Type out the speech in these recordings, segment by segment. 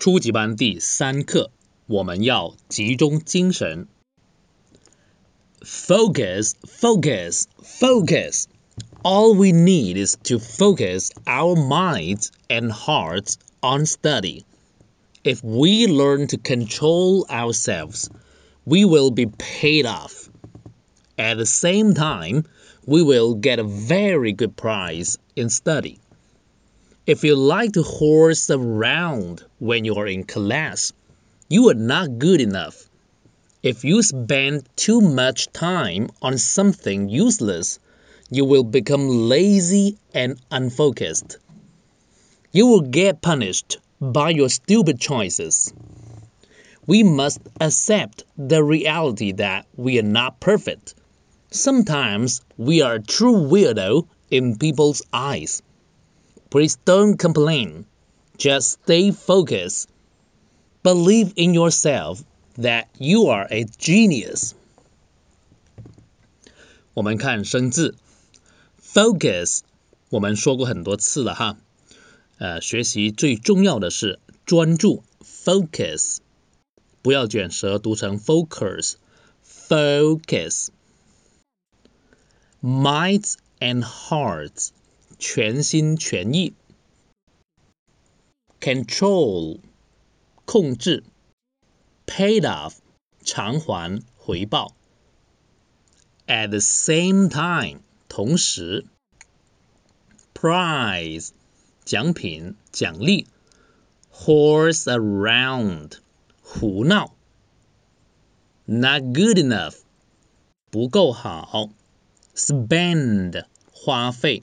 初级班第三课，我们要集中精神。Focus, focus, focus. All we need is to focus our minds and hearts on study. If we learn to control ourselves, we will be paid off. At the same time, we will get a very good prize in study. If you like to horse around when you're in class, you are not good enough. If you spend too much time on something useless, you will become lazy and unfocused. You will get punished by your stupid choices. We must accept the reality that we are not perfect. Sometimes we are a true weirdo in people's eyes. Please don't complain. Just stay focused. Believe in yourself that you are a genius. 我们看生字，focus，我们说过很多次了哈。呃，学习最重要的是专注，focus，不要卷舌读成 focus，focus。Minds and hearts， 全心全意。Control，控制。Paid off，偿还回报。At the same time，同时。Prize。奖品、奖励；horse around，胡闹；not good enough，不够好；spend，花费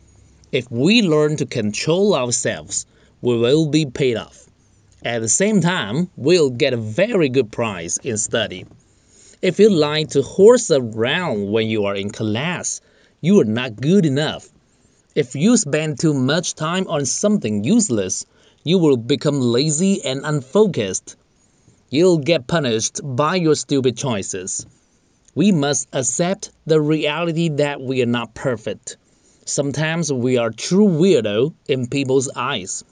If we learn to control ourselves, we will be paid off. At the same time, we'll get a very good prize in study. If you like to horse around when you are in class, you are not good enough. If you spend too much time on something useless, you will become lazy and unfocused. You'll get punished by your stupid choices. We must accept the reality that we are not perfect. Sometimes we are true weirdo in people's eyes.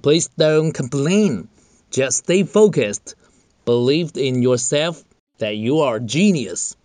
Please don't complain. Just stay focused. Believe in yourself that you are a genius.